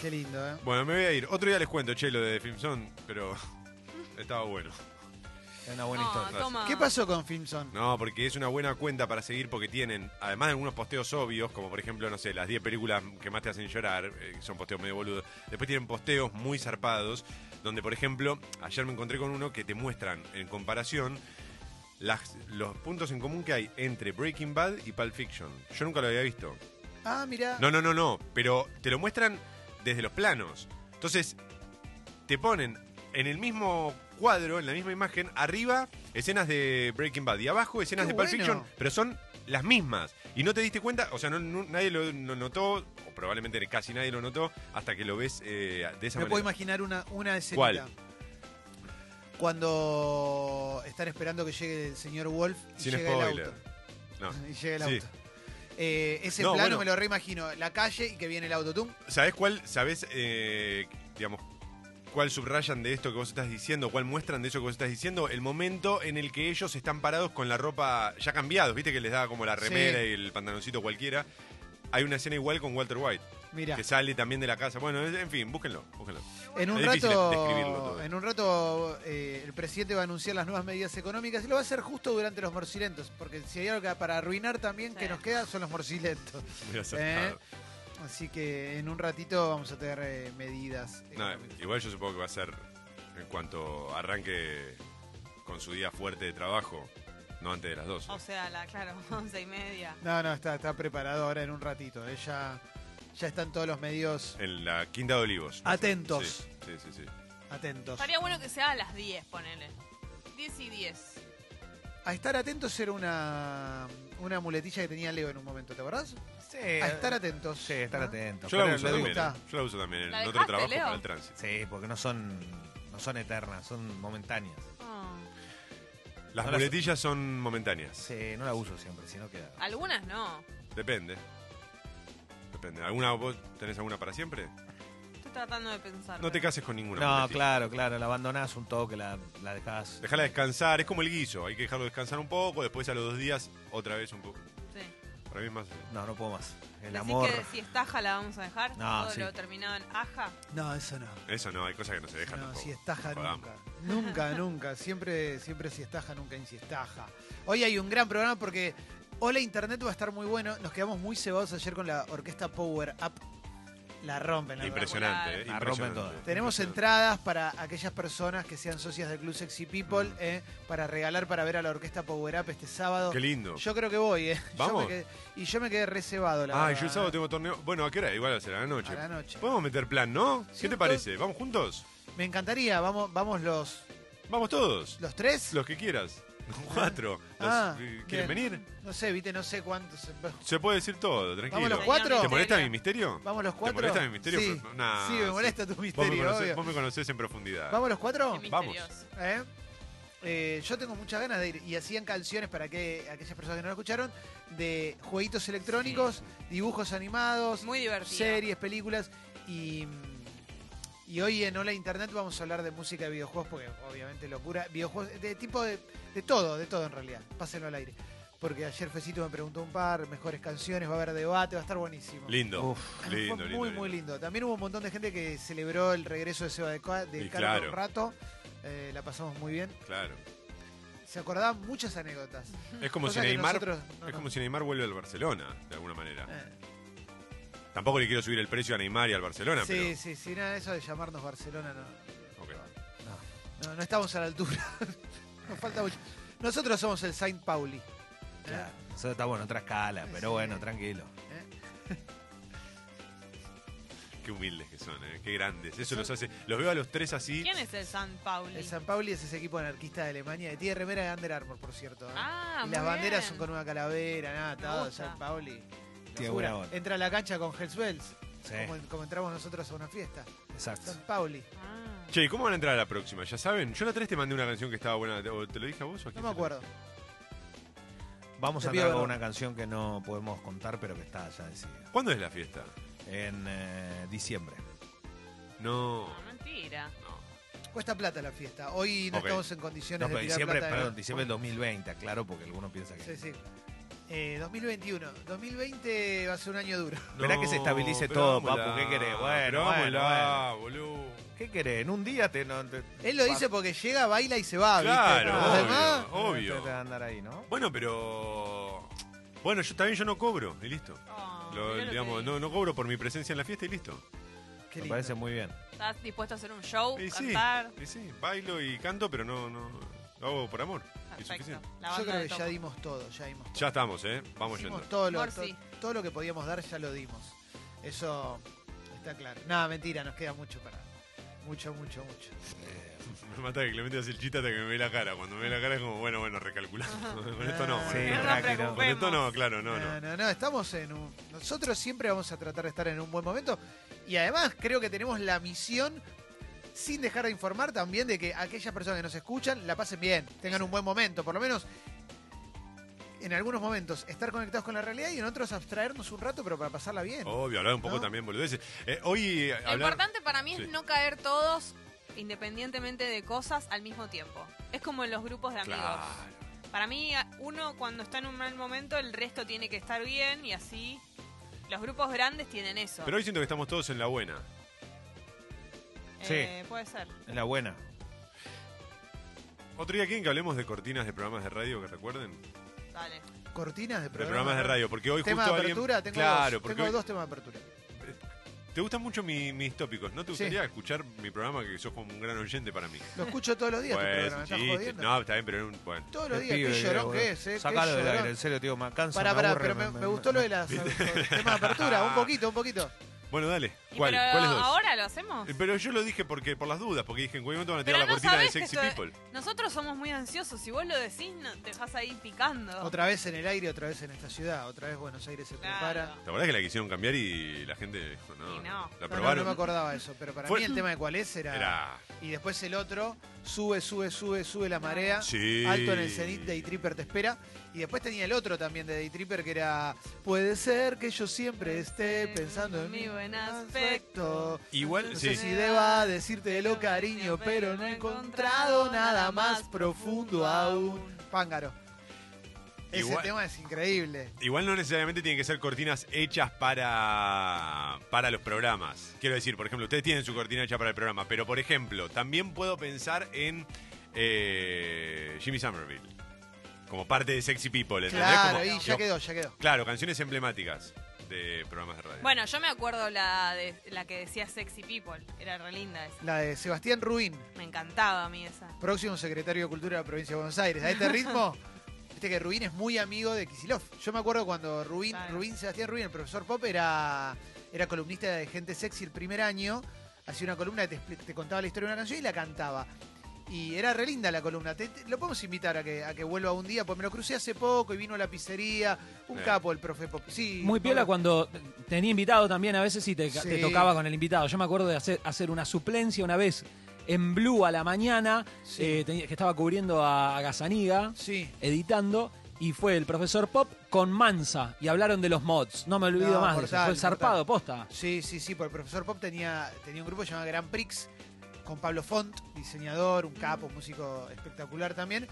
Qué lindo, ¿eh? Bueno, me voy a ir. Otro día les cuento, che, lo de Filmson, pero estaba bueno. Es una buena No, historia. toma. ¿Qué pasó con Filmson? No, porque es una buena cuenta para seguir porque tienen, además de algunos posteos obvios, como por ejemplo, no sé, las 10 películas que más te hacen llorar, eh, que son posteos medio boludos. Después tienen posteos muy zarpados, donde por ejemplo, ayer me encontré con uno que te muestran en comparación las, los puntos en común que hay entre Breaking Bad y Pulp Fiction. Yo nunca lo había visto. Ah, mira. No, no, no, no, pero te lo muestran desde los planos. Entonces, te ponen en el mismo cuadro, en la misma imagen, arriba escenas de Breaking Bad y abajo escenas Qué de Pulp bueno. Fiction, pero son las mismas. Y no te diste cuenta, o sea, no- no- nadie lo, notó, o probablemente casi nadie lo notó, hasta que lo ves eh, de esa Me puedo manera. imaginar una, una escenita. ¿Cuál? Cuando están esperando que llegue el señor Wolf y Sin llega spoiler. el auto. No. Y llega el Sí. auto. Eh, ese No, plano bueno. me lo reimagino. La calle y que viene el auto. ¿Tú? ¿Sabés cuál? ¿Sabés, eh, digamos, cuál subrayan de esto que vos estás diciendo? ¿Cuál muestran de eso que vos estás diciendo? El momento en el que ellos están parados con la ropa ya cambiados, ¿viste? Que les da como la remera Sí. y el pantaloncito cualquiera. Hay una escena igual con Walter White, Que sale también de la casa. Bueno, en fin, búsquenlo, búsquenlo. En un Es rato, en un rato eh, el presidente va a anunciar las nuevas medidas económicas y lo va a hacer justo durante los morcilentos, porque si hay algo que para arruinar también que nos queda son los morcilentos. Eh, Así que en un ratito vamos a tener eh, medidas. No, igual yo supongo que va a ser en cuanto arranque con su día fuerte de trabajo, no antes de las 12. O sea, la, claro, once y media. No, no, está, está preparado ahora en un ratito. eh, ya, están todos los medios En la Quinta de Olivos. Atentos. Sí, sí, sí. sí. atentos. Estaría bueno que sea a las 10, ponele. 10 y 10. A estar atentos era una, una muletilla que tenía Leo en un momento, ¿te acordás? Sí, A estar atentos. Sí, estar ¿no? atento. Yo la Pero uso lo también. gusta. ¿eh? Yo la uso también en ¿La otro dejaste, trabajo Leo? para el tránsito. Sí, porque no son, no son eternas, son momentáneas. Ah. Las No las- muletillas son momentáneas. Sí, no la uso siempre, si no queda. Algunas no. Depende. Depende. ¿Alguna vos tenés alguna para siempre? Estoy tratando de pensar. No te cases con ninguna. No, claro, claro, la abandonás un toque, la, la dejás. Dejala descansar, es como el guiso, hay que dejarlo descansar un poco, después a los dos días otra vez un poco. Sí. Para mí es más... eh, No, no puedo más. El ¿Decís amor. que si es taja la vamos a dejar? No, Todo sí. lo terminado en aja. No, eso no. Eso no, hay cosas que no se dejan No, tampoco. si estaja Jodamos. nunca. Nunca, nunca. Siempre, siempre si estaja, nunca en si estaja. Hoy hay un gran programa porque Hola Internet va a estar muy bueno. Nos quedamos muy cebados ayer con la orquesta Power Up. La rompen, la. Impresionante, eh, La rompen todas. Tenemos entradas para aquellas personas que sean socias del Club Sexy People eh, para regalar para ver a la orquesta Power Up este sábado. Qué lindo. Yo creo que voy, ¿eh? Yo ¿Vamos? me quedé- y yo me quedé reservado, la Ah, y verdad, yo el sábado tengo torneo. Bueno, ¿a qué hora? Igual va a ser a la noche. A la noche. Podemos meter plan, ¿no? Sí, ¿Qué te todo- parece? ¿Vamos juntos? Me encantaría, vamos, vamos los, Vamos todos. los tres. Los que quieras. Cuatro. Los- Ah, ¿Quieren bien. venir? No sé, viste, no sé cuántos. Se puede decir todo, tranquilo. ¿Vamos los cuatro? ¿Te molesta mi misterio? ¿Vamos los cuatro. ¿Te molesta mi misterio? Sí, Pero- nah, sí, me molesta tu Vos me, misterio, conocés, obvio. vos me conocés en profundidad. ¿Vamos los cuatro? Qué Vamos. ¿Eh? Eh, yo tengo muchas ganas de ir. Y hacían canciones para que aquellas personas que no lo escucharon, de jueguitos electrónicos, dibujos animados, Muy divertido. series, películas. Y, y hoy en Hola Internet vamos a hablar de música de videojuegos, porque obviamente locura. Videojuegos de tipo de, de todo, de todo en realidad. Pásenlo al aire. Porque ayer Fecito me preguntó un par, mejores canciones, va a haber debate, va a estar buenísimo. Lindo. Uf. Lindo, Fue lindo, muy, lindo. muy lindo. También hubo un montón de gente que celebró el regreso de Seba de, Ca- de Y Carlos claro. un rato. Eh, la pasamos muy bien. Claro. Se acordaban muchas anécdotas. Es como si Neymar. nosotros no es como si Neymar vuelve al Barcelona, de alguna manera. Eh, Tampoco le quiero subir el precio a Neymar y al Barcelona, sí, sí, sí, nada, eso de llamarnos Barcelona no. pero. ok. No, no estamos a la altura. Nos falta mucho. Nosotros somos el Saint Pauli. Claro, Eso está bueno, otra escala, pero Sí. bueno, tranquilo. Qué humildes que son, ¿eh? qué grandes. Eso los hace. Los veo a los tres así. ¿Quién es el San Pauli? El San Pauli es ese equipo anarquista de Alemania. Tiene remera de Under Armour, por cierto. ¿eh? Ah, y muy las banderas bien. son con una calavera, nada, todo. San Pauli. Buena onda. Entra a la cancha con Hells Bells. Sí, Como, como entramos nosotros a una fiesta. exacto. San Pauli. Ah. Che, ¿y cómo van a entrar a la próxima? ¿Ya saben? Yo la 3 te mandé una canción que estaba buena. ¿Te, o te lo dije a vos o a No quién me se lo acuerdo. Vamos Te a entrar con una canción que no podemos contar, pero que está ya decidida. ¿Cuándo es la fiesta? En eh, diciembre. No. No, mentira. Cuesta plata la fiesta. Hoy no estamos en condiciones No, pero de tirar diciembre, plata. ¿eh? perdón, diciembre del 2020, claro, porque alguno piensa que. Sí, sí. Eh, 2021. 2020 va a ser un año duro. Esperá que se estabilice pero todo, vámonos, papu, ¿qué querés? Bueno, vámonos, boludo. ¿Qué querés? En un día te... No, te- Él lo dice porque llega, baila y se va, ¿viste? Claro, los obvio. demás, obvio. te- te va a andar ahí, ¿no? Bueno, pero. Bueno, yo también yo no cobro, y listo. Oh, Lo- mirá lo digamos, que no, no cobro por mi presencia en la fiesta y listo. qué Me lindo. parece muy bien. ¿Estás dispuesto a hacer un show? Y sí, cantar. y sí, bailo y canto, pero no, no lo hago por amor. Perfecto. La Yo banda creo de que ya topo. dimos todo, ya dimos todo. Ya estamos, ¿eh? Vamos Hicimos yendo. todo lo, Amor, to- sí. todo lo que podíamos dar, ya lo dimos. Eso está claro. Nada, mentira, nos queda mucho para. Mucho, mucho, mucho. Me mata que Clemente hace el chiste hasta que me ve la cara. Cuando me ve la cara es como, bueno, bueno, recalculamos. Con esto no. Sí, bueno, No nos tranquilo. Con preocupemos. esto no, claro, no, No, no. no, no, estamos en un. Nosotros siempre vamos a tratar de estar en un buen momento. Y además creo que tenemos la misión, sin dejar de informar también, de que aquellas personas que nos escuchan la pasen bien, tengan un buen momento. Por lo menos en algunos momentos estar conectados con la realidad y en otros abstraernos un rato, pero para pasarla bien. Obvio, hablar un poco ¿No? también boludeces. Eh, hoy eh, Lo importante para mí Sí. es no caer todos independientemente de cosas al mismo tiempo. Es como en los grupos de amigos. Claro. Para mí, uno cuando está en un mal momento, el resto tiene que estar bien y así. Los grupos grandes tienen eso. Pero hoy siento que estamos todos en la buena. Eh, Puede ser. Es la buena. Otro día quieren que hablemos de cortinas de programas de radio que recuerden. Dale. Cortinas de De programas, programas de radio, porque hoy Tema justo de alguien... apertura, tengo, claro, dos, porque tengo hoy- dos temas de apertura. te gustan mucho mi- mis tópicos. ¿No te Sí. gustaría escuchar mi programa que sos como un gran oyente para mí? Lo escucho todos los días tu Pues, programa, ¿me estás chiste. jodiendo? No, está bien, pero un- bueno. Todos los días, pibe, qué llorón que es, eh. Sacalo del aire, en serio, tío, me cansa, Pará, pará, pero me, me gustó lo de las temas de apertura, un poquito, un poquito. Bueno, dale. ¿Cuál? pero ¿Cuáles dos? ahora lo hacemos. Eh, Pero yo lo dije porque por las dudas, porque dije en cualquier momento van a tirar Pero la no cortina de sabés Sexy esto- People. Nosotros somos muy ansiosos. Si vos lo decís, no, te dejás ahí picando. Otra vez en el aire, otra vez en esta ciudad, otra vez Buenos Aires se Claro. prepara. ¿Te acordás que la quisieron cambiar y la gente dijo, no, Y no. la No, no, probaron? no me acordaba eso, pero para Fue- mí el tema de cuál es era, Era... Y después el otro, sube, sube, sube, sube la marea. Sí. Alto en el cenit, Day Tripper te espera. Y después tenía el otro también de Day Tripper que era Puede ser que yo siempre esté pensando en mi buen aspecto. Igual, No sí. sé si deba decirte lo cariño, pero no he encontrado nada más profundo aún. Pángaro. Ese Igual- tema es increíble. Igual no necesariamente tienen que ser cortinas hechas para, para los programas. Quiero decir, por ejemplo, ustedes tienen su cortina hecha para el programa, pero por ejemplo, también puedo pensar en eh, Jimmy Somerville. Como parte de Sexy People, ¿entendés? Claro, Como- y ya quedó, ya quedó. Claro, canciones emblemáticas de programas de radio. Bueno, yo me acuerdo la de la que decía Sexy People. Era re linda esa. La de Sebastián Ruin, Me encantaba a mí esa. próximo secretario de Cultura de la provincia de Buenos Aires. A este ritmo, viste que Rubín es muy amigo de Kisilov. Yo me acuerdo cuando Rubín, Claro. Sebastián Rubín, el profesor Pop, era, era columnista de Gente Sexy el primer año. Hacía una columna que te contaba la historia de una canción y la cantaba. Y era re linda la columna. Te- te- lo podemos invitar a que, a que vuelva un día, pues me lo crucé hace poco y vino a la pizzería. Un Eh. capo el profe Pop. Sí, Muy piola cuando tenía invitado también, a veces sí te, Sí. te tocaba con el invitado. Yo me acuerdo de hacer, hacer una suplencia una vez en Blue a la mañana, Sí. eh, que estaba cubriendo a, a Gazaniga, Sí. editando, y fue el profesor Pop con Mansa, y hablaron de los mods. No me olvido No, más de eso. Fue zarpado, posta. Sí, sí, sí, porque el profesor Pop tenía, tenía un grupo llamado Grand Prix con Pablo Font, diseñador, un capo, músico espectacular también.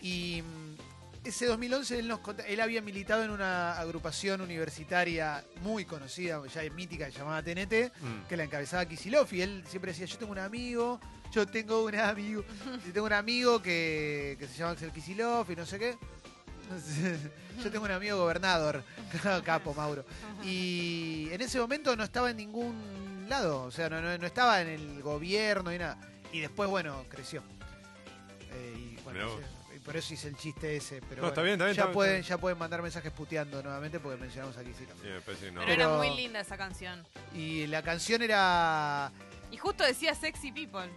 Y mm, ese 2011 él, nos él había militado en una agrupación universitaria muy conocida, ya mítica, llamada TNT, Mm. que la encabezaba Kisilov. Y él siempre decía, yo tengo un amigo, yo tengo un amigo, yo tengo un amigo que, que se llama Axel Kisilov y no sé qué. Yo tengo un amigo gobernador, capo Mauro. Y en ese momento no estaba en ningún lado, o sea, no, no- no estaba en el gobierno ni nada. Y después, bueno, creció. Eh, y, bueno, por eso hice el chiste ese. Pero No, está bien, está bien, ya, está bien, pueden, está ya pueden mandar mensajes puteando nuevamente porque mencionamos aquí sí. Sí. Pero, Pero- era muy linda esa canción. Y la canción era. Y justo decía Sexy People.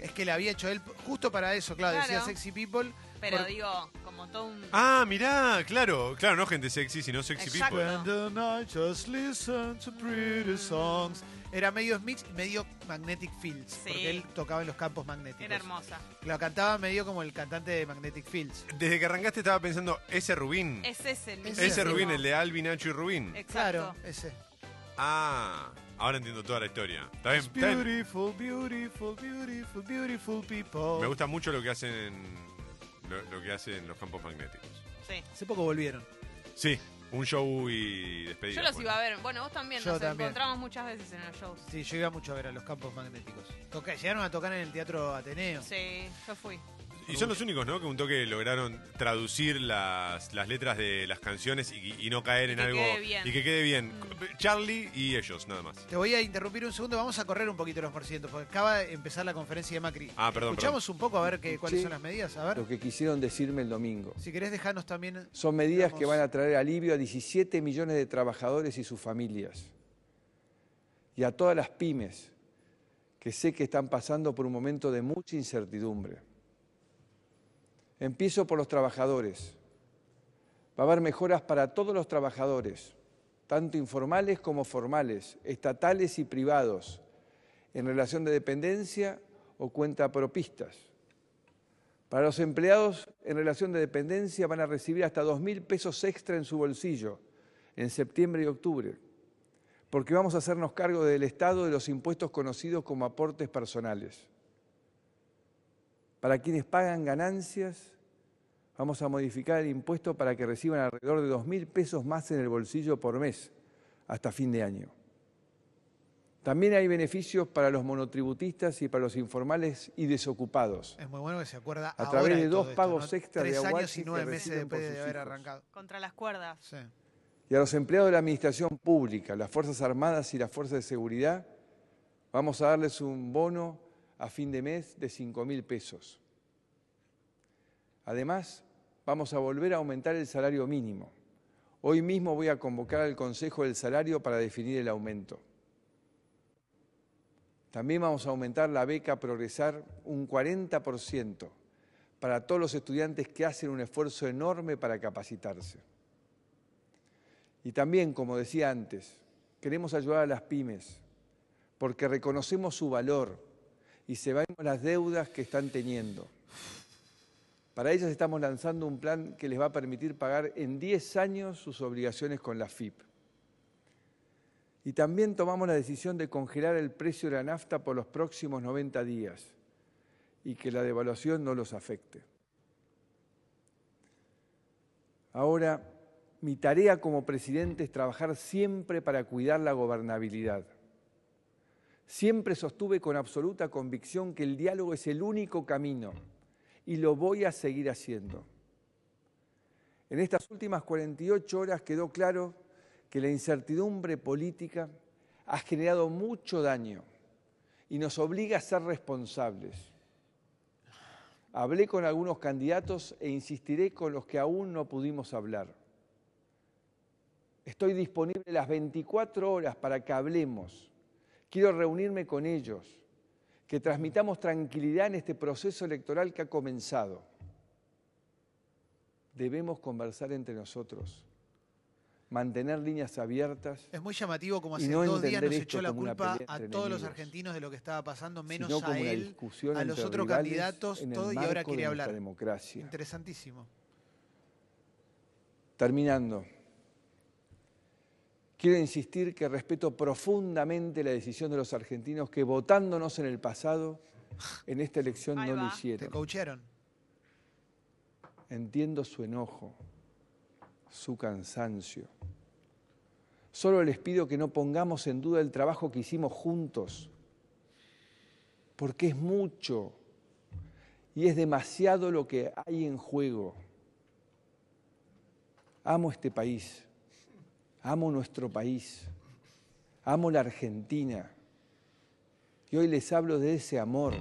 Es que la había hecho él justo para eso, claro, decía Claro. Sexy People. Pero Por- digo, como todo un. Ah, mirá, claro, claro, no gente sexy, sino sexy Exacto. people. When the night just listen to pretty songs. Era medio Smith y medio Magnetic Fields, Sí. porque él tocaba en los campos magnéticos. Era hermosa. Lo cantaba medio como el cantante de Magnetic Fields. Desde que arrancaste estaba pensando, ese Rubín. Es ese el Ese Ese. Rubín, el de Alvin, Nacho y Rubín. Exacto. Claro, ese. Ah, ahora entiendo toda la historia. Está bien, It's está bien. beautiful, beautiful, beautiful, beautiful people. Me gusta mucho lo que hacen lo, lo que hacen los campos magnéticos. Sí. Hace poco volvieron. Sí, un show y despedida. Yo los fue. iba a ver. Bueno, vos también. Yo nos también. encontramos muchas veces en los shows. Sí, yo iba mucho a ver a los campos magnéticos. Toca- llegaron a tocar en el Teatro Ateneo. Sí, yo fui. Y son los únicos, ¿no? Que un toque lograron traducir las, las letras de las canciones y, y no caer Y en que algo. quede bien. Y que quede bien. Charlie y ellos, nada más. Te voy a interrumpir un segundo, vamos a correr un poquito los porcientos, porque acaba de empezar la conferencia de Macri. Ah, perdón, Escuchamos un poco a ver qué, cuáles Sí. son las medidas, a ver. Lo que quisieron decirme el domingo. Si querés dejarnos también... Son medidas que van a traer alivio a 17 millones de trabajadores y sus familias. Y a todas las pymes que sé que están pasando por un momento de mucha incertidumbre. Empiezo por los trabajadores. Va a haber mejoras para todos los trabajadores, tanto informales como formales, estatales y privados, en relación de dependencia o cuenta propistas. Para los empleados en relación de dependencia van a recibir hasta 2.000 pesos extra en su bolsillo en septiembre y octubre, porque vamos a hacernos cargo del Estado de los impuestos conocidos como aportes personales. Para quienes pagan ganancias, vamos a modificar el impuesto para que reciban alrededor de 2.000 pesos más en el bolsillo por mes hasta fin de año. También hay beneficios para los monotributistas y para los informales y desocupados. Es muy bueno que se acuerda A ahora través de dos esto, pagos ¿no? extra de Tres años y nueve meses después de haber arrancado. Contra las cuerdas. Sí. Y a los empleados de la Administración Pública, las Fuerzas Armadas y las Fuerzas de Seguridad, vamos a darles un bono a fin de mes de 5 mil pesos. Además, vamos a volver a aumentar el salario mínimo. Hoy mismo voy a convocar al Consejo del Salario para definir el aumento. También vamos a aumentar la beca Progresar un 40% para todos los estudiantes que hacen un esfuerzo enorme para capacitarse. Y también, como decía antes, queremos ayudar a las pymes porque reconocemos su valor y sabemos las deudas que están teniendo. Para ellas estamos lanzando un plan que les va a permitir pagar en 10 años sus obligaciones con la FIP. Y también tomamos la decisión de congelar el precio de la nafta por los próximos 90 días y que la devaluación no los afecte. Ahora, mi tarea como presidente es trabajar siempre para cuidar la gobernabilidad. Siempre sostuve con absoluta convicción que el diálogo es el único camino y lo voy a seguir haciendo. En estas últimas 48 horas quedó claro que la incertidumbre política ha generado mucho daño y nos obliga a ser responsables. Hablé con algunos candidatos e insistiré con los que aún no pudimos hablar. Estoy disponible las 24 horas para que hablemos. Quiero reunirme con ellos, que transmitamos tranquilidad en este proceso electoral que ha comenzado. Debemos conversar entre nosotros, mantener líneas abiertas, Es muy llamativo como hace no dos días nos echó la culpa a todos los argentinos de lo que estaba pasando, menos a él, a los otros candidatos, todo, y ahora quiere hablar. democracia. Interesantísimo. Terminando, quiero insistir que respeto profundamente la decisión de los argentinos que votándonos en el pasado, en esta elección Ahí no lo. Te hicieron. Entiendo su enojo, su cansancio. Solo les pido que no pongamos en duda el trabajo que hicimos juntos, porque es mucho y es demasiado lo que hay en juego. Amo este país, amo nuestro país, amo la Argentina. Y hoy les hablo de ese amor,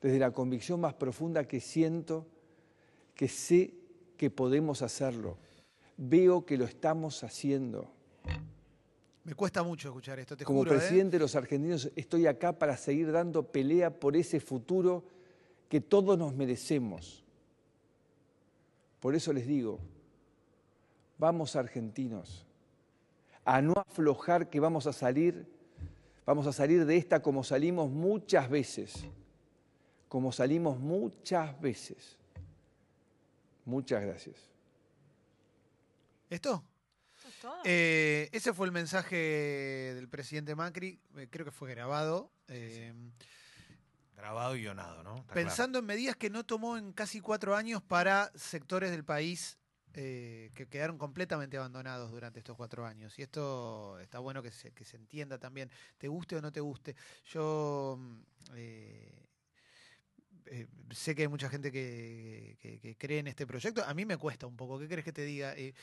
desde la convicción más profunda que siento que sé que podemos hacerlo. Veo que lo estamos haciendo. Me cuesta mucho escuchar esto, te Como juro. ¿eh? presidente de los argentinos estoy acá para seguir dando pelea por ese futuro que todos nos merecemos. Por eso les digo, vamos argentinos, a no aflojar que vamos a salir, vamos a salir de esta como salimos muchas veces, como salimos muchas veces. Muchas gracias. ¿Esto? ¿Eso es todo? Eh, ese fue el mensaje del presidente Macri, eh, creo que fue grabado. eh, Grabado y guionado, ¿no? Está pensando en medidas que no tomó en casi cuatro años para sectores del país eh, que quedaron completamente abandonados durante estos cuatro años. Y esto está bueno que se, que se entienda también, te guste o no te guste. Yo mm, eh, eh, sé que hay mucha gente que, que- cree en este proyecto. A mí me cuesta un poco. ¿Qué crees que te diga? Eh,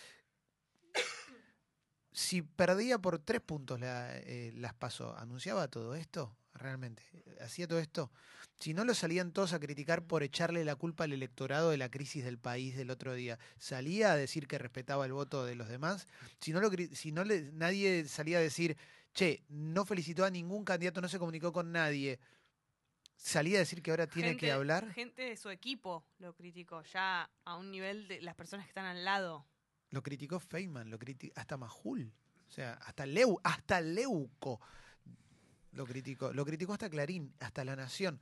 si perdía por tres puntos la, las paso, ¿anunciaba todo esto? Realmente, ¿hacía todo esto? Si no lo salían todos a criticar por echarle la culpa al electorado de la crisis del país del otro día, ¿salía a decir que respetaba el voto de los demás? Si no, lo, si no le, nadie salía a decir, che, no felicitó a ningún candidato, no se comunicó con nadie, ¿salía a decir que ahora tiene que hablar? Gente de su equipo lo criticó, ya a un nivel de las personas que están al lado. Lo criticó Feynman, lo criticó hasta Majul, o sea, hasta Leu, hasta Leuco lo criticó, lo criticó hasta Clarín, hasta La Nación.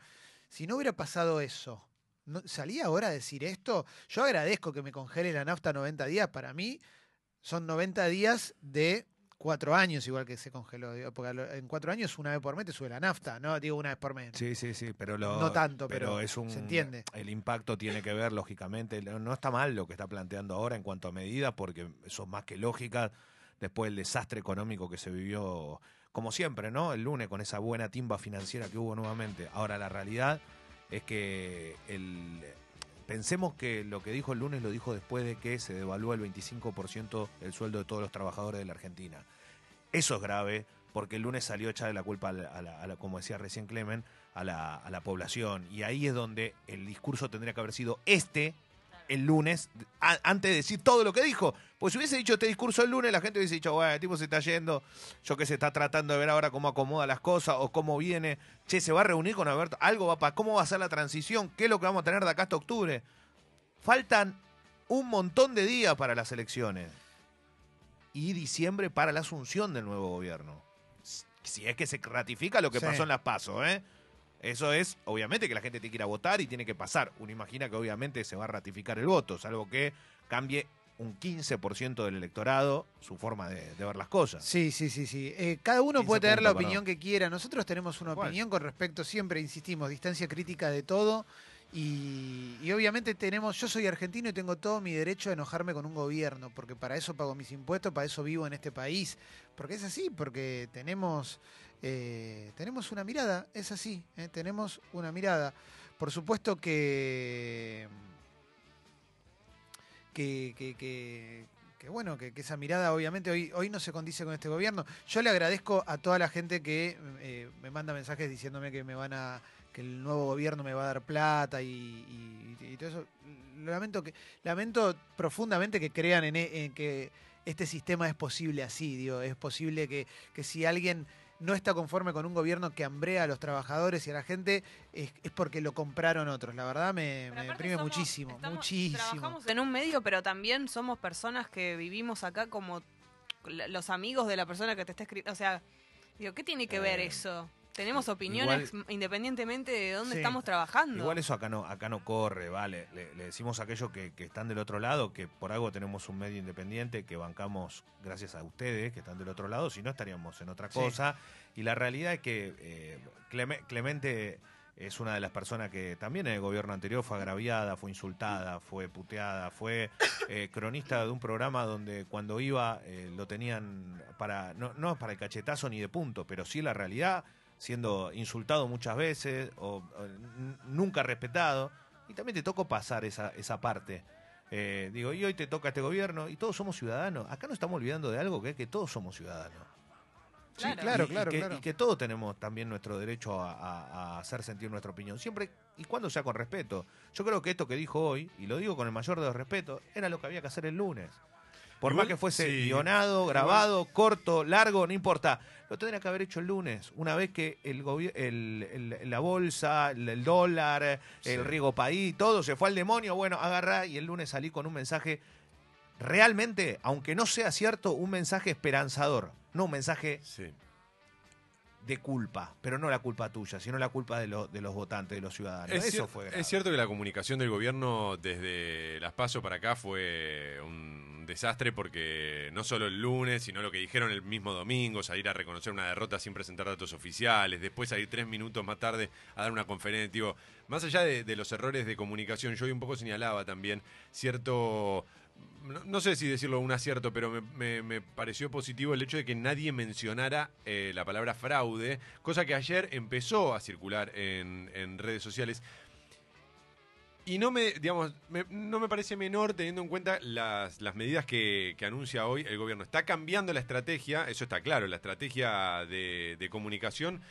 Si no hubiera pasado eso, ¿no- ¿salía ahora a decir esto? Yo agradezco que me congele la nafta 90 días, para mí son 90 días de cuatro años igual que se congeló, digo, porque en cuatro años una vez por mes te sube la nafta, no digo una vez por mes. Sí, sí, sí, pero lo, No tanto, pero es un, se entiende. El impacto tiene que ver, lógicamente, no no está mal lo que está planteando ahora en cuanto a medidas, porque son más que lógicas después del desastre económico que se vivió, como siempre, ¿no? El lunes con esa buena timba financiera que hubo nuevamente. Ahora la realidad es que el pensemos que lo que dijo el lunes lo dijo después de que se devaluó el 25% el sueldo de todos los trabajadores de la Argentina. Eso es grave porque el lunes salió a echarle la culpa a la, a la- a la- como decía recién Clemen, a la población. Y ahí es donde el discurso tendría que haber sido este el lunes, antes de decir todo lo que dijo. Pues si hubiese dicho este discurso el lunes, la gente hubiese dicho, bueno, el tipo se está yendo, yo que se está tratando de ver ahora cómo acomoda las cosas o cómo viene. Che, se va a reunir con Alberto, algo va para, ¿cómo va a ser la transición? ¿Qué es lo que vamos a tener de acá hasta octubre? Faltan un montón de días para las elecciones y diciembre para la asunción del nuevo gobierno. Si es que se ratifica lo que Sí. pasó en las PASO, ¿eh? Eso es, obviamente, que la gente tiene que ir a votar y tiene que pasar. Uno imagina que obviamente se va a ratificar el voto, salvo que cambie un 15% del electorado su forma de, de ver las cosas. Sí, sí, sí, sí. Eh, cada uno 15 puede tener la opinión que quiera. Nosotros tenemos una ¿Cuál? opinión con respecto, siempre insistimos, distancia crítica de todo. Y, y obviamente tenemos, yo soy argentino y tengo todo mi derecho a enojarme con un gobierno, porque para eso pago mis impuestos, para eso vivo en este país. Porque es así, porque tenemos, eh, tenemos una mirada, es así, eh, tenemos una mirada. Por supuesto que que, bueno, que, esa mirada obviamente hoy, hoy no se condice con este gobierno. Yo le agradezco a toda la gente que eh, me manda mensajes diciéndome que me van a que el nuevo gobierno me va a dar plata y, y- todo eso. Lamento que lamento profundamente que crean en, e- en que este sistema es posible así, digo, es posible que, que si alguien no está conforme con un gobierno que hambrea a los trabajadores y a la gente, es, es porque lo compraron otros. La verdad me, me deprime somos- muchísimo, estamos- muchísimo. Trabajamos en un medio, pero también somos personas que vivimos acá como los amigos de la persona que te está escribiendo. O sea, digo, ¿qué tiene que ver Eh, eso? Tenemos opiniones independientemente de dónde Sí. estamos trabajando. Igual eso acá no, acá no corre, vale. Le, le decimos a aquellos que, que están del otro lado que por algo tenemos un medio independiente que bancamos gracias a ustedes que están del otro lado, si no estaríamos en otra Sí. cosa. Y la realidad es que eh, Cleme- Clemente es una de las personas que también en el gobierno anterior fue agraviada, fue insultada, fue puteada, fue eh, cronista de un programa donde cuando iba eh, lo tenían para, no, no para el cachetazo ni de punto, pero sí la realidad, siendo insultado muchas veces o, nunca respetado. Y también te tocó pasar esa, esa parte. Eh, digo, y hoy te toca este gobierno y todos somos ciudadanos. Acá no estamos olvidando de algo que es que todos somos ciudadanos. Sí, Claro. claro, Y- y claro, que, claro. y que todos tenemos también nuestro derecho a, a- a hacer sentir nuestra opinión, siempre y cuando sea con respeto. Yo creo que esto que dijo hoy, y lo digo con el mayor de los respetos, era lo que había que hacer el lunes. Por Igual, más que fuese sí. guionado, grabado, corto, largo, no importa. Lo tendría que haber hecho el lunes, una vez que el, el- el- la bolsa, el, el dólar, Sí. el riego país, todo se fue al demonio. Bueno, agarrá y el lunes salí con un mensaje realmente, aunque no sea cierto, un mensaje esperanzador, no un mensaje Sí. De culpa, pero no la culpa tuya, sino la culpa de, los de los votantes, de los ciudadanos. Es, Eso fue grave. es cierto que la comunicación del gobierno desde las pasos para acá fue un desastre porque no solo el lunes, sino lo que dijeron el mismo domingo, salir a reconocer una derrota sin presentar datos oficiales, después salir tres minutos más tarde a dar una conferencia. Digo, más allá de, de los errores de comunicación, yo hoy un poco señalaba también cierto no, sé si decirlo un acierto, pero me, pareció positivo el hecho de que nadie mencionara eh, la palabra fraude, cosa que ayer empezó a circular en, en redes sociales. Y no me, digamos, me- no me parece menor teniendo en cuenta las, las medidas que, que anuncia hoy el gobierno. Está cambiando la estrategia, eso está claro, la estrategia de, de comunicación.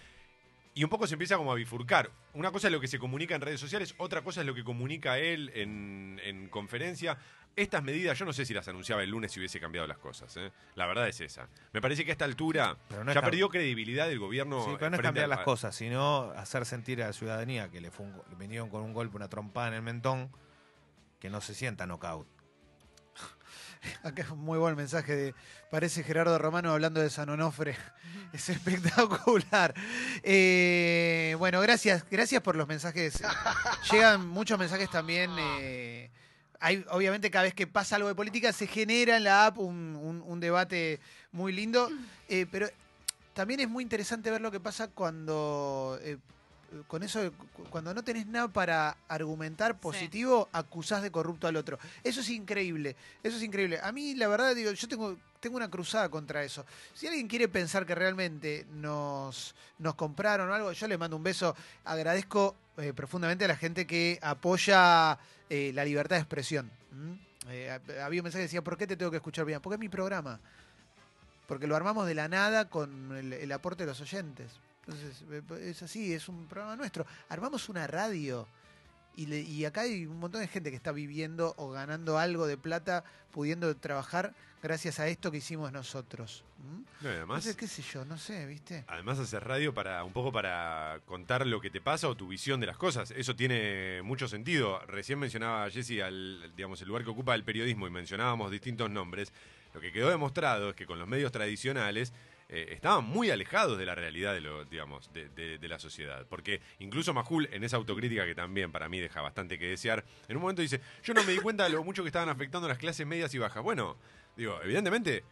Y un poco se empieza como a bifurcar. Una cosa es lo que se comunica en redes sociales, otra cosa es lo que comunica él en, en conferencia. Estas medidas, yo no sé si las anunciaba el lunes si hubiese cambiado las cosas. ¿eh? La verdad es esa. Me parece que a esta altura Pero no es ya perdió credibilidad el gobierno. Sí, pero no es cambiar al- las cosas, sino hacer sentir a la ciudadanía que le, fue un vinieron con un golpe, una trompada en el mentón, que no se sienta knockout. Acá es un muy buen mensaje de. Parece Gerardo Romano hablando de San Onofre. Es espectacular. Eh, bueno, gracias, gracias por los mensajes. Llegan muchos mensajes también. eh, hay, obviamente, cada vez que pasa algo de política, se genera en la app un, un- un debate muy lindo. eh, pero también es muy interesante ver lo que pasa cuando. eh, con eso, cuando no tenés nada para argumentar positivo, acusás de corrupto al otro. Eso es increíble. Eso es increíble. A mí, la verdad, digo, yo tengo, tengo una cruzada contra eso. Si alguien quiere pensar que realmente nos, nos compraron o algo, yo le mando un beso. Agradezco eh, profundamente a la gente que apoya eh, la libertad de expresión. ¿Mm? Ha- había un mensaje que decía, ¿por qué te tengo que escuchar bien? Porque es mi programa. Porque lo armamos de la nada con el, el aporte de los oyentes. Entonces, eh, es así, es un programa nuestro. Armamos una radio. Y, le- y acá hay un montón de gente que está viviendo o ganando algo de plata, pudiendo trabajar gracias a esto que hicimos nosotros. ¿Mm? No, además, Entonces, qué sé yo, no sé, ¿viste? además hacer radio para un poco para contar lo que te pasa o tu visión de las cosas. Eso tiene mucho sentido. Recién mencionaba Jesse al, digamos, el lugar que ocupa el periodismo y mencionábamos distintos nombres. Lo que quedó demostrado es que con los medios tradicionales eh, estaban muy alejados de la realidad de lo, digamos, de, de- de la sociedad. Porque incluso Majul, en esa autocrítica que también para mí deja bastante que desear, en un momento dice, yo no me di cuenta de lo mucho que estaban afectando las clases medias y bajas. Bueno, digo, evidentemente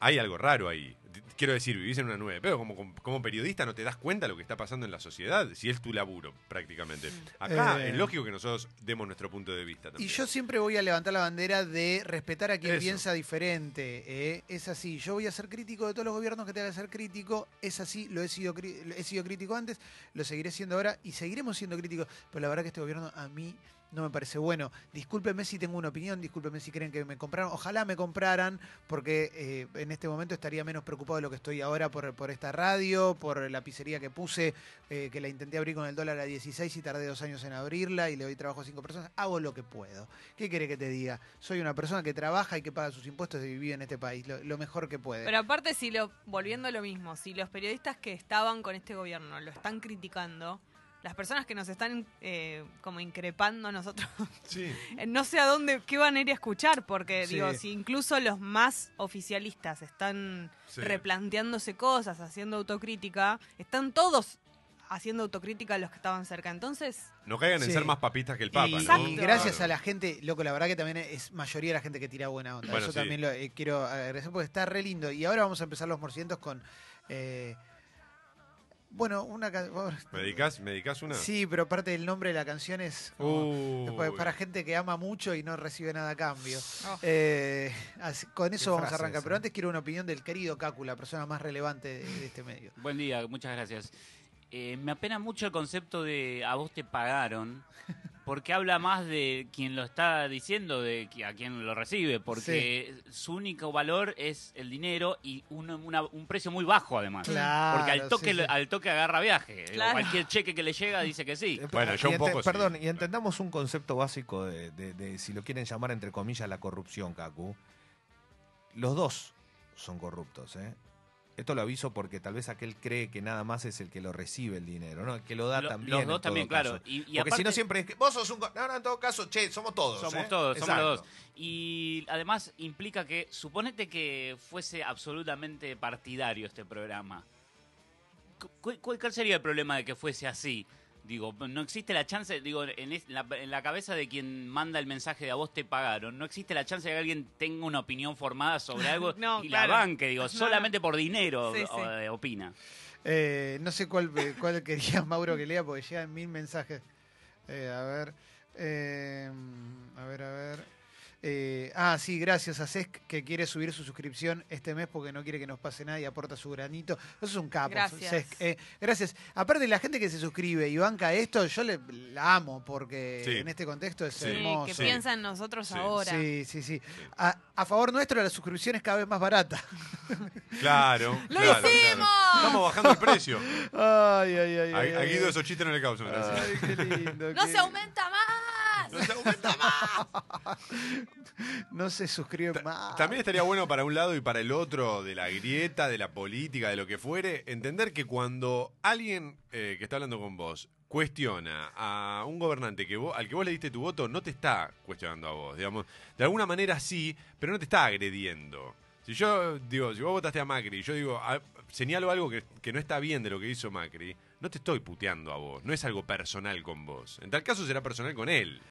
hay algo raro ahí. Quiero decir, vivís en una nube, pero como, como, periodista no te das cuenta de lo que está pasando en la sociedad, si es tu laburo, prácticamente. Acá Eh. es lógico que nosotros demos nuestro punto de vista Y también. yo siempre voy a levantar la bandera de respetar a quien Eso. piensa diferente. ¿eh? Es así. Yo voy a ser crítico de todos los gobiernos que tengan que ser crítico. Es así. Lo he sido, he sido crítico antes, lo seguiré siendo ahora y seguiremos siendo críticos. Pero la verdad que este gobierno a mí no me parece bueno. Discúlpenme si tengo una opinión, discúlpenme si creen que me compraron. Ojalá me compraran, porque eh, en este momento estaría menos preocupado de lo que estoy ahora por, por esta radio, por la pizzería que puse, eh, que la intenté abrir con el dólar a 16 y tardé dos años en abrirla y le doy trabajo a cinco personas. Hago lo que puedo. ¿Qué quiere que te diga? Soy una persona que trabaja y que paga sus impuestos y vive en este país, lo, lo mejor que puede. Pero aparte, si lo, volviendo a lo mismo, si los periodistas que estaban con este gobierno lo están criticando, las personas que nos están eh, como increpando a nosotros, Sí. no sé a dónde, qué van a ir a escuchar, porque Sí. digo, si incluso los más oficialistas están Sí. replanteándose cosas, haciendo autocrítica, están todos haciendo autocrítica los que estaban cerca. Entonces, No caigan en Sí. ser más papistas que el Papa, y, ¿no? Exacto. y gracias a la gente, loco, la verdad que también es mayoría de la gente que tira buena onda. Bueno, Eso sí. también lo eh, quiero agradecer porque está re lindo. Y ahora vamos a empezar los morcientos con. eh, bueno, una ca- ¿Me dedicás, ¿Me dedicás una? Sí, pero aparte del nombre de la canción es como- después para gente que ama mucho y no recibe nada a cambio. Oh. Eh, así- con eso vamos a arrancar. esa. Pero antes quiero una opinión del querido Cacu, la persona más relevante de, de este medio. Buen día, muchas gracias. Eh, me apena mucho el concepto de a vos te pagaron, porque habla más de quien lo está diciendo, de a quien lo recibe, porque su único valor es el dinero y un, una- un precio muy bajo además. Claro, porque al toque, sí, sí. al toque agarra viaje. Claro. Cualquier cheque que le llega dice que sí. Eh, Bueno, yo un poco sí. Perdón, y entendamos un concepto básico de, de- de, si lo quieren llamar entre comillas, la corrupción, Kaku. Los dos son corruptos, ¿eh? Esto lo aviso porque tal vez aquel cree que nada más es el que lo recibe el dinero, ¿no? El que lo da Lo- también. los en dos todo también, caso. claro. Y, y Porque si no siempre es que vos sos un... No, no, en todo caso, che, somos todos. Somos ¿eh? todos, somos Exacto. los dos. Y además implica que, suponete que fuese absolutamente partidario este programa. Cu- cu- ¿Cuál, cuál sería el problema de que fuese así? Digo, no existe la chance, digo, en, es- la, en la cabeza de quien manda el mensaje de a vos te pagaron, no existe la chance de que alguien tenga una opinión formada sobre algo No, y claro. la banque, digo, No, solamente por dinero Sí, o- sí. eh, opina. Eh, no sé cuál, cuál quería Mauro que lea porque llegan mil mensajes. Eh, a ver. eh, a ver, a ver. Eh, ah, sí, gracias a Cesc que quiere subir su suscripción este mes porque no quiere que nos pase nada y aporta su granito. Eso es un capo. Gracias. Cesc. Eh, gracias. Aparte, la gente que se suscribe y banca esto, yo le, la amo porque Sí. en este contexto es Sí, Sí, hermoso. que Sí. piensa en nosotros Sí. ahora. Sí, sí, sí. A, a favor nuestro, la suscripción es cada vez más barata. Claro. ¡Lo claro, claro. hicimos! Estamos bajando el precio. Ay, ay, ay. A, ay, a ay. Guido esos chistes no le causan. Ay, qué lindo. ¡No qué- se aumenta más! No se aumenta más. No se suscribe más. También estaría bueno para un lado y para el otro de la grieta, de la política, de lo que fuere, entender que cuando alguien eh, que está hablando con vos cuestiona a un gobernante que vos, al que vos le diste tu voto, no te está cuestionando a vos, digamos. De alguna manera sí, pero no te está agrediendo. Si yo digo, si vos votaste a Macri y yo digo, señalo algo que, que no está bien de lo que hizo Macri, no te estoy puteando a vos, no es algo personal con vos. En tal caso será personal con él.